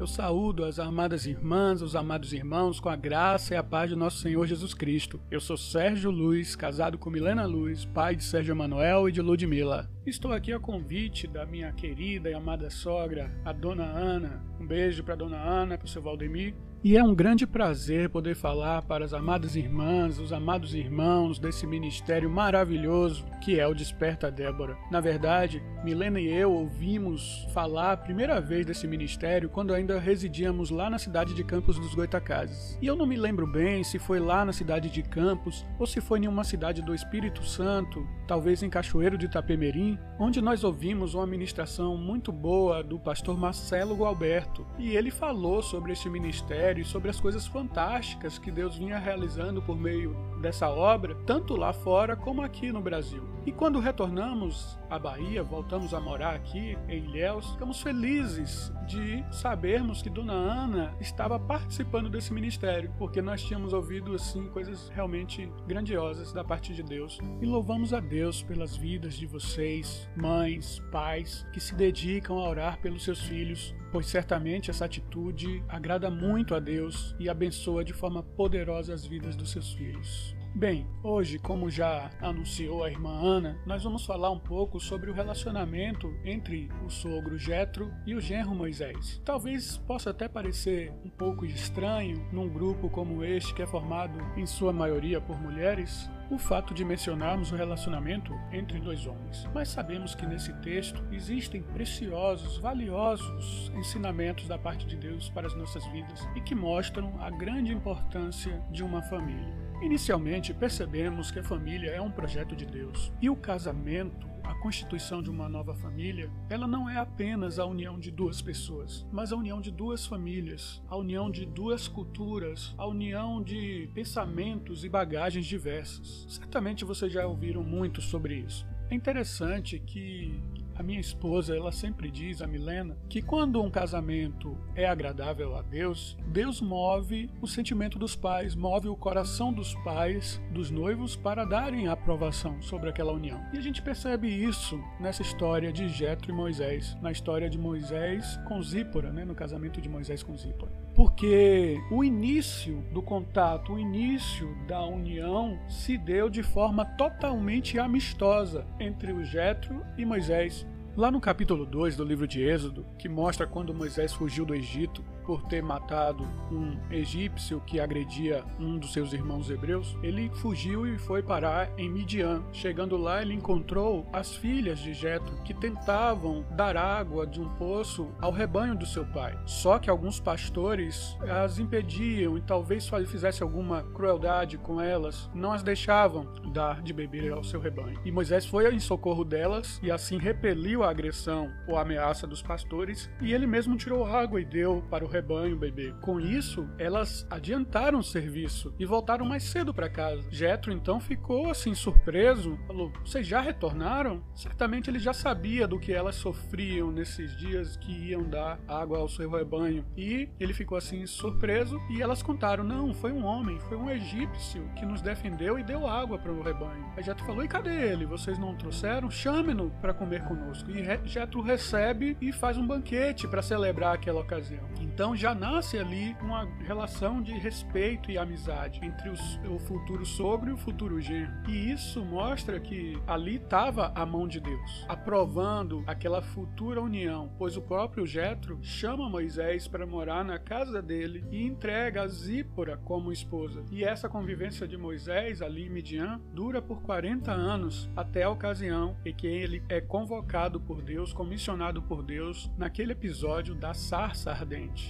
Eu saúdo as amadas irmãs, os amados irmãos, com a graça e a paz de nosso Senhor Jesus Cristo. Eu sou Sérgio Luz, casado com Milena Luz, pai de Sérgio Manuel e de Ludmila. Estou aqui a convite da minha querida e amada sogra, a Dona Ana. Um beijo para Dona Ana, para o seu Valdemir e é um grande prazer poder falar para as amadas irmãs, os amados irmãos desse ministério maravilhoso que é o Desperta Débora. Na verdade, Milena e eu ouvimos falar a primeira vez desse ministério quando ainda residíamos lá na cidade de Campos dos Goitacazes. E eu não me lembro bem se foi lá na cidade de Campos ou se foi em uma cidade do Espírito Santo, talvez em Cachoeiro de Itapemirim, onde nós ouvimos uma ministração muito boa do pastor Marcelo Gualberto. E ele falou sobre este ministério e sobre as coisas fantásticas que Deus vinha realizando por meio dessa obra, tanto lá fora como aqui no Brasil. E quando retornamos à Bahia, voltamos a morar aqui em Ilhéus, ficamos felizes de sabermos que Dona Ana estava participando desse ministério, porque nós tínhamos ouvido assim coisas realmente grandiosas da parte de Deus. E louvamos a Deus pelas vidas de vocês, mães, pais, que se dedicam a orar pelos seus filhos, pois certamente essa atitude agrada muito a Deus e abençoa de forma poderosa as vidas dos seus filhos. Bem, hoje, como já anunciou a irmã Ana, nós vamos falar um pouco sobre o relacionamento entre o sogro Jetro e o genro Moisés. Talvez possa até parecer um pouco estranho num grupo como este que é formado em sua maioria por mulheres, o fato de mencionarmos o relacionamento entre dois homens. Mas sabemos que nesse texto existem preciosos, valiosos ensinamentos da parte de Deus para as nossas vidas e que mostram a grande importância de uma família. Inicialmente, percebemos que a família é um projeto de Deus e o casamento a constituição de uma nova família, ela não é apenas a união de duas pessoas, mas a união de duas famílias, a união de duas culturas, a união de pensamentos e bagagens diversas. Certamente vocês já ouviram muito sobre isso. É interessante que a minha esposa, ela sempre diz, a Milena, que quando um casamento é agradável a Deus, Deus move o sentimento dos pais, move o coração dos pais, dos noivos, para darem aprovação sobre aquela união. E a gente percebe isso nessa história de Jetro e Moisés, na história de Moisés com Zípora, né, no casamento de Moisés com Zípora. Porque o início do contato, o início da união se deu de forma totalmente amistosa entre o Jetro e Moisés. Lá no capítulo 2 do livro de Êxodo, que mostra quando Moisés fugiu do Egito, por ter matado um egípcio que agredia um dos seus irmãos hebreus, ele fugiu e foi parar em Midian. Chegando lá, ele encontrou as filhas de Jetro que tentavam dar água de um poço ao rebanho do seu pai. Só que alguns pastores as impediam e talvez fizesse alguma crueldade com elas, não as deixavam dar de beber ao seu rebanho. E Moisés foi em socorro delas e assim repeliu a agressão ou ameaça dos pastores, e ele mesmo tirou água e deu para o rebanho rebanho, bebê. Com isso, elas adiantaram o serviço e voltaram mais cedo para casa. Jetro então ficou assim surpreso, falou: "Vocês já retornaram?" Certamente ele já sabia do que elas sofriam nesses dias que iam dar água ao seu rebanho. E ele ficou assim surpreso e elas contaram: "Não, foi um homem, foi um egípcio que nos defendeu e deu água para o rebanho." Aí Jetro falou: "E cadê ele? Vocês não trouxeram? Chame-no para comer conosco." E Jetro recebe e faz um banquete para celebrar aquela ocasião. Então então já nasce ali uma relação de respeito e amizade entre os, o futuro sogro e o futuro genro. E isso mostra que ali estava a mão de Deus, aprovando aquela futura união, pois o próprio Jetro chama Moisés para morar na casa dele e entrega a Zípora como esposa. E essa convivência de Moisés ali em Midian dura por 40 anos até a ocasião em que ele é convocado por Deus, comissionado por Deus naquele episódio da sarça ardente.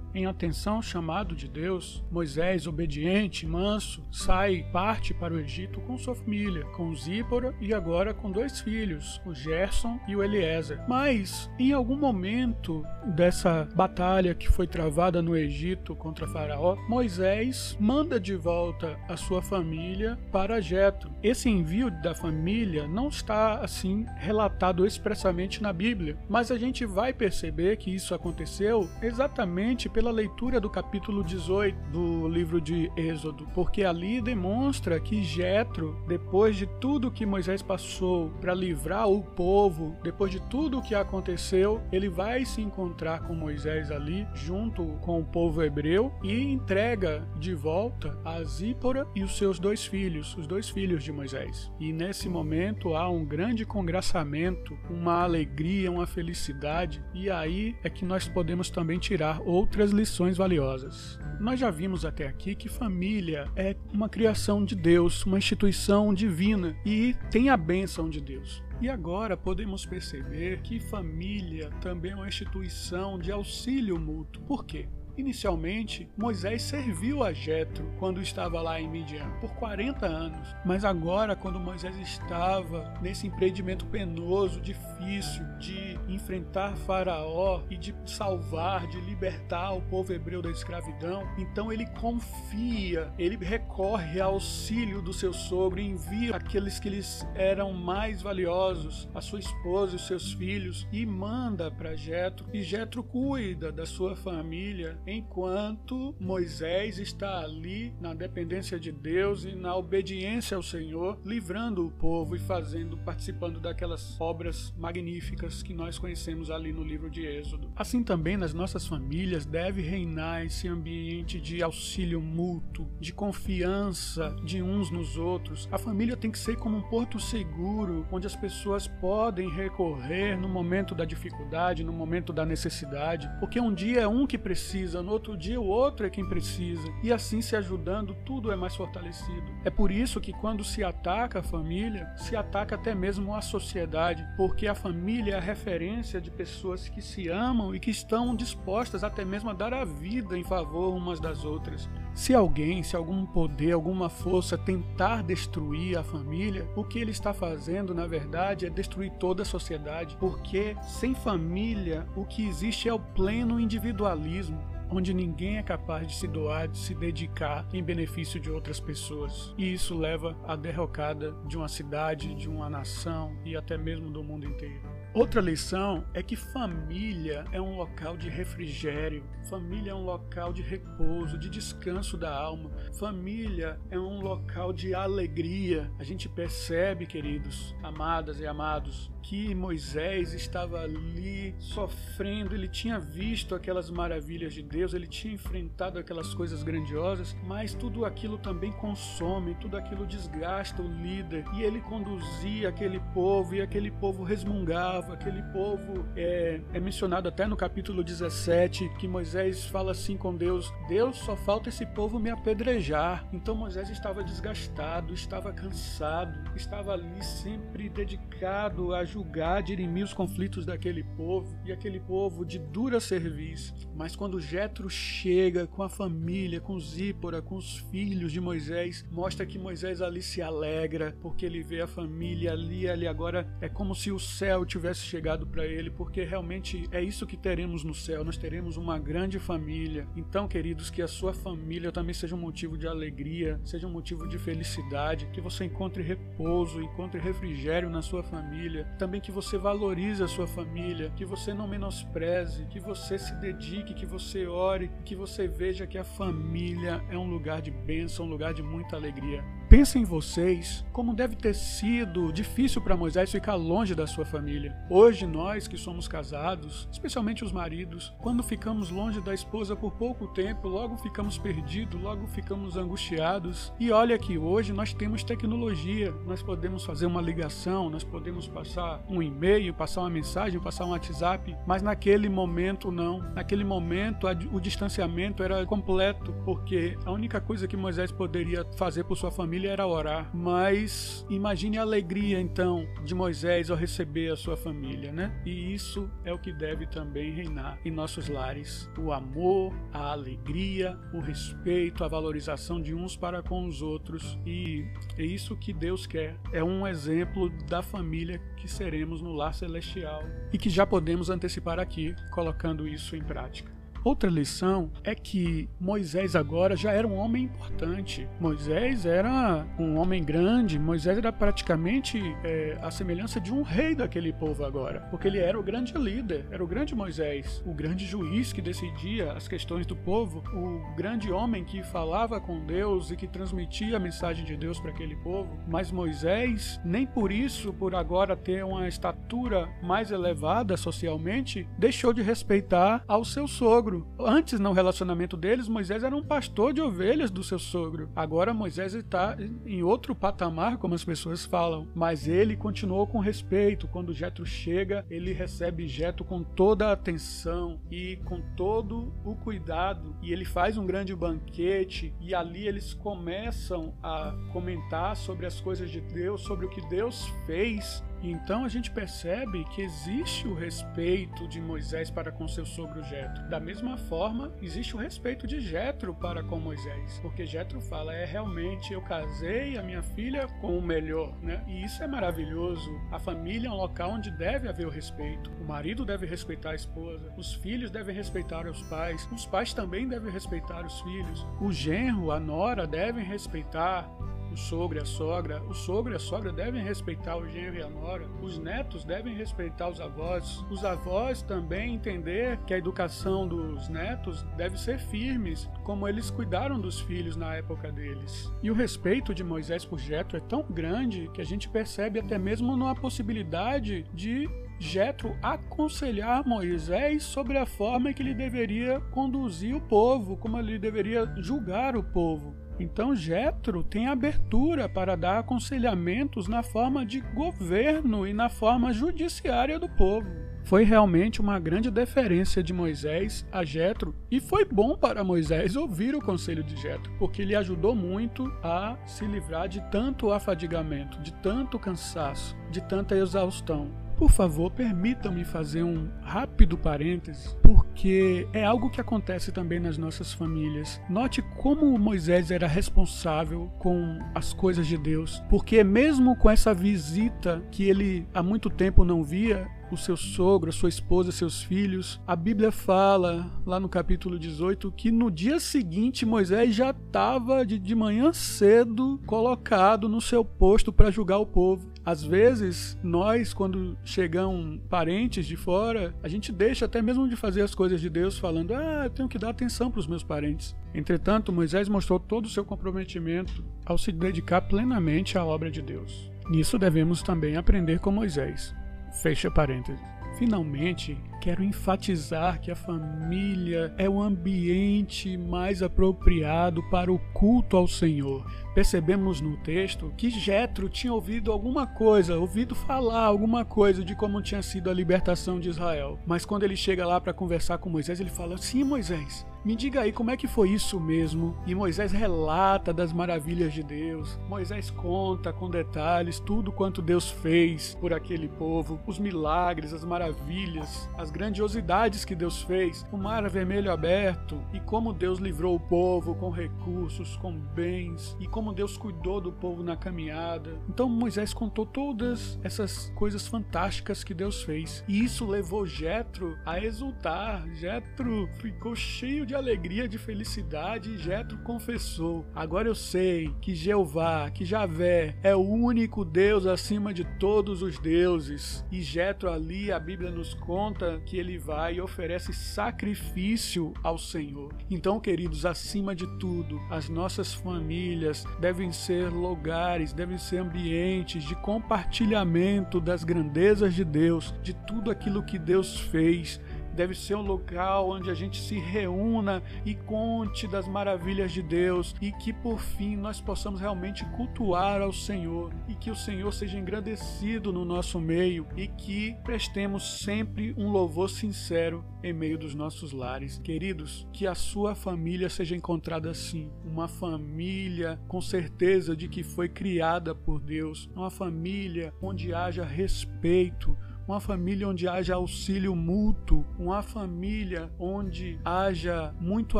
Em atenção ao chamado de Deus, Moisés, obediente, manso, sai parte para o Egito com sua família, com Zípora e agora com dois filhos, o Gerson e o Eliezer. Mas, em algum momento dessa batalha que foi travada no Egito contra Faraó, Moisés manda de volta a sua família para Jetro. Esse envio da família não está assim relatado expressamente na Bíblia, mas a gente vai perceber que isso aconteceu exatamente pelo pela leitura do capítulo 18 do livro de Êxodo, porque ali demonstra que Jetro, depois de tudo que Moisés passou para livrar o povo, depois de tudo o que aconteceu, ele vai se encontrar com Moisés ali, junto com o povo hebreu, e entrega de volta a Zípora e os seus dois filhos, os dois filhos de Moisés. E nesse momento há um grande congraçamento, uma alegria, uma felicidade, e aí é que nós podemos também tirar outras lições valiosas. Nós já vimos até aqui que família é uma criação de Deus, uma instituição divina e tem a bênção de Deus. E agora podemos perceber que família também é uma instituição de auxílio mútuo. Por quê? Inicialmente, Moisés serviu a Jetro quando estava lá em Midian por 40 anos, mas agora quando Moisés estava nesse empreendimento penoso, difícil de enfrentar Faraó e de salvar, de libertar o povo hebreu da escravidão, então ele confia, ele recorre ao auxílio do seu sogro e envia aqueles que lhes eram mais valiosos, a sua esposa e os seus filhos, e manda para Jetro, e Jetro cuida da sua família enquanto Moisés está ali na dependência de Deus e na obediência ao Senhor, livrando o povo e fazendo, participando daquelas obras magníficas que nós conhecemos ali no livro de Êxodo. Assim também nas nossas famílias deve reinar esse ambiente de auxílio mútuo, de confiança de uns nos outros. A família tem que ser como um porto seguro, onde as pessoas podem recorrer no momento da dificuldade, no momento da necessidade, porque um dia é um que precisa precisa, no outro dia o outro é quem precisa. E assim se ajudando, tudo é mais fortalecido. É por isso que quando se ataca a família, se ataca até mesmo a sociedade, porque a família é a referência de pessoas que se amam e que estão dispostas até mesmo a dar a vida em favor umas das outras. Se alguém, se algum poder, alguma força tentar destruir a família, o que ele está fazendo, na verdade, é destruir toda a sociedade, porque sem família o que existe é o pleno individualismo onde ninguém é capaz de se doar, de se dedicar em benefício de outras pessoas. E isso leva à derrocada de uma cidade, de uma nação e até mesmo do mundo inteiro. Outra lição é que família é um local de refrigério, família é um local de repouso, de descanso da alma, família é um local de alegria. A gente percebe, queridos, amadas e amados, que Moisés estava ali sofrendo, ele tinha visto aquelas maravilhas de Deus, ele tinha enfrentado aquelas coisas grandiosas, mas tudo aquilo também consome, tudo aquilo desgasta o líder, e ele conduzia aquele povo, e aquele povo resmungava, aquele povo é, é mencionado até no capítulo 17, que Moisés fala assim com Deus: Deus, só falta esse povo me apedrejar. Então Moisés estava desgastado, estava cansado, estava ali sempre dedicado a julgar, dirimir os conflitos daquele povo e aquele povo de dura serviço. Mas quando Jetro chega com a família, com Zípora, com os filhos de Moisés, mostra que Moisés ali se alegra porque ele vê a família ali, ali agora é como se o céu tivesse chegado para ele, porque realmente é isso que teremos no céu. Nós teremos uma grande família. Então, queridos, que a sua família também seja um motivo de alegria, seja um motivo de felicidade, que você encontre repouso, encontre refrigério na sua família, também que você valorize a sua família, que você não menospreze, que você se dedique, que você ore, que você veja que a família é um lugar de bênção, um lugar de muita alegria. Pensem em vocês como deve ter sido difícil para Moisés ficar longe da sua família. Hoje, nós que somos casados, especialmente os maridos, quando ficamos longe da esposa por pouco tempo, logo ficamos perdidos, logo ficamos angustiados. E olha que hoje nós temos tecnologia, nós podemos fazer uma ligação, nós podemos passar um e-mail, passar uma mensagem, passar um WhatsApp, mas naquele momento não. Naquele momento o distanciamento era completo, porque a única coisa que Moisés poderia fazer por sua família família era orar, mas imagine a alegria então de Moisés ao receber a sua família, né? E isso é o que deve também reinar em nossos lares: o amor, a alegria, o respeito, a valorização de uns para com os outros. E é isso que Deus quer. É um exemplo da família que seremos no lar celestial e que já podemos antecipar aqui, colocando isso em prática. Outra lição é que Moisés agora já era um homem importante. Moisés era um homem grande, Moisés era praticamente é, a semelhança de um rei daquele povo agora, porque ele era o grande líder, era o grande Moisés, o grande juiz que decidia as questões do povo, o grande homem que falava com Deus e que transmitia a mensagem de Deus para aquele povo. Mas Moisés, nem por isso, por agora ter uma estatura mais elevada socialmente, deixou de respeitar ao seu sogro. Antes, no relacionamento deles, Moisés era um pastor de ovelhas do seu sogro. Agora Moisés está em outro patamar, como as pessoas falam, mas ele continuou com respeito. Quando Jetro chega, ele recebe Jetro com toda a atenção e com todo o cuidado, e ele faz um grande banquete e ali eles começam a comentar sobre as coisas de Deus, sobre o que Deus fez então a gente percebe que existe o respeito de Moisés para com seu sogro Jetro. Da mesma forma, existe o respeito de Jetro para com Moisés, porque Jetro fala: "É realmente eu casei a minha filha com o melhor", né? E isso é maravilhoso. A família é um local onde deve haver o respeito. O marido deve respeitar a esposa, os filhos devem respeitar os pais, os pais também devem respeitar os filhos. O genro, a nora devem respeitar o sogro e a sogra, o sogro e a sogra devem respeitar o genro e a nora, os netos devem respeitar os avós, os avós também entender que a educação dos netos deve ser firmes, como eles cuidaram dos filhos na época deles. E o respeito de Moisés por Jetro é tão grande que a gente percebe até mesmo numa possibilidade de Jetro aconselhar Moisés sobre a forma que ele deveria conduzir o povo, como ele deveria julgar o povo. Então Jetro tem abertura para dar aconselhamentos na forma de governo e na forma judiciária do povo. Foi realmente uma grande deferência de Moisés a Jetro e foi bom para Moisés ouvir o conselho de Jetro, porque ele ajudou muito a se livrar de tanto afadigamento, de tanto cansaço, de tanta exaustão. Por favor, permitam-me fazer um rápido parêntese, porque é algo que acontece também nas nossas famílias. Note como Moisés era responsável com as coisas de Deus, porque mesmo com essa visita que ele há muito tempo não via, o seu sogro, a sua esposa, seus filhos. A Bíblia fala, lá no capítulo 18, que no dia seguinte Moisés já estava de, de manhã cedo colocado no seu posto para julgar o povo. Às vezes, nós, quando chegam parentes de fora, a gente deixa até mesmo de fazer as coisas de Deus, falando: ah, eu tenho que dar atenção para os meus parentes. Entretanto, Moisés mostrou todo o seu comprometimento ao se dedicar plenamente à obra de Deus. Nisso devemos também aprender com Moisés. Fecha parênteses. Finalmente, quero enfatizar que a família é o ambiente mais apropriado para o culto ao Senhor. Percebemos no texto que Jetro tinha ouvido alguma coisa, ouvido falar alguma coisa de como tinha sido a libertação de Israel. Mas quando ele chega lá para conversar com Moisés, ele fala: "Sim, Moisés, me diga aí como é que foi isso mesmo. E Moisés relata das maravilhas de Deus. Moisés conta com detalhes tudo quanto Deus fez por aquele povo, os milagres, as maravilhas, as grandiosidades que Deus fez, o mar vermelho aberto e como Deus livrou o povo com recursos, com bens e como Deus cuidou do povo na caminhada. Então Moisés contou todas essas coisas fantásticas que Deus fez. E isso levou Jetro a exultar. Jetro ficou cheio de de alegria, de felicidade, Jetro confessou: Agora eu sei que Jeová, que Javé, é o único Deus acima de todos os deuses. E Jetro ali, a Bíblia nos conta que ele vai e oferece sacrifício ao Senhor. Então, queridos, acima de tudo, as nossas famílias devem ser lugares, devem ser ambientes de compartilhamento das grandezas de Deus, de tudo aquilo que Deus fez deve ser um local onde a gente se reúna e conte das maravilhas de Deus e que por fim nós possamos realmente cultuar ao Senhor e que o Senhor seja engrandecido no nosso meio e que prestemos sempre um louvor sincero em meio dos nossos lares. Queridos, que a sua família seja encontrada assim, uma família com certeza de que foi criada por Deus, uma família onde haja respeito, uma família onde haja auxílio mútuo, uma família onde haja muito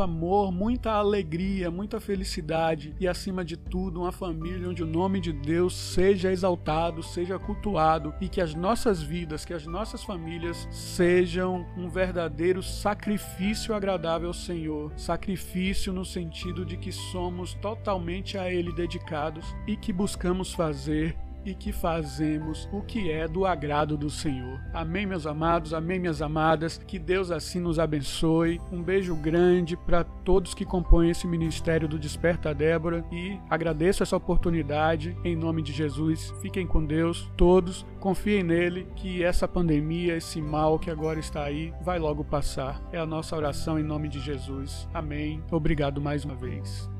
amor, muita alegria, muita felicidade e, acima de tudo, uma família onde o nome de Deus seja exaltado, seja cultuado e que as nossas vidas, que as nossas famílias sejam um verdadeiro sacrifício agradável ao Senhor. Sacrifício no sentido de que somos totalmente a Ele dedicados e que buscamos fazer e que fazemos o que é do agrado do Senhor. Amém, meus amados, amém, minhas amadas. Que Deus assim nos abençoe. Um beijo grande para todos que compõem esse ministério do Desperta Débora e agradeço essa oportunidade em nome de Jesus. Fiquem com Deus, todos, confiem nele que essa pandemia, esse mal que agora está aí, vai logo passar. É a nossa oração em nome de Jesus. Amém. Obrigado mais uma vez.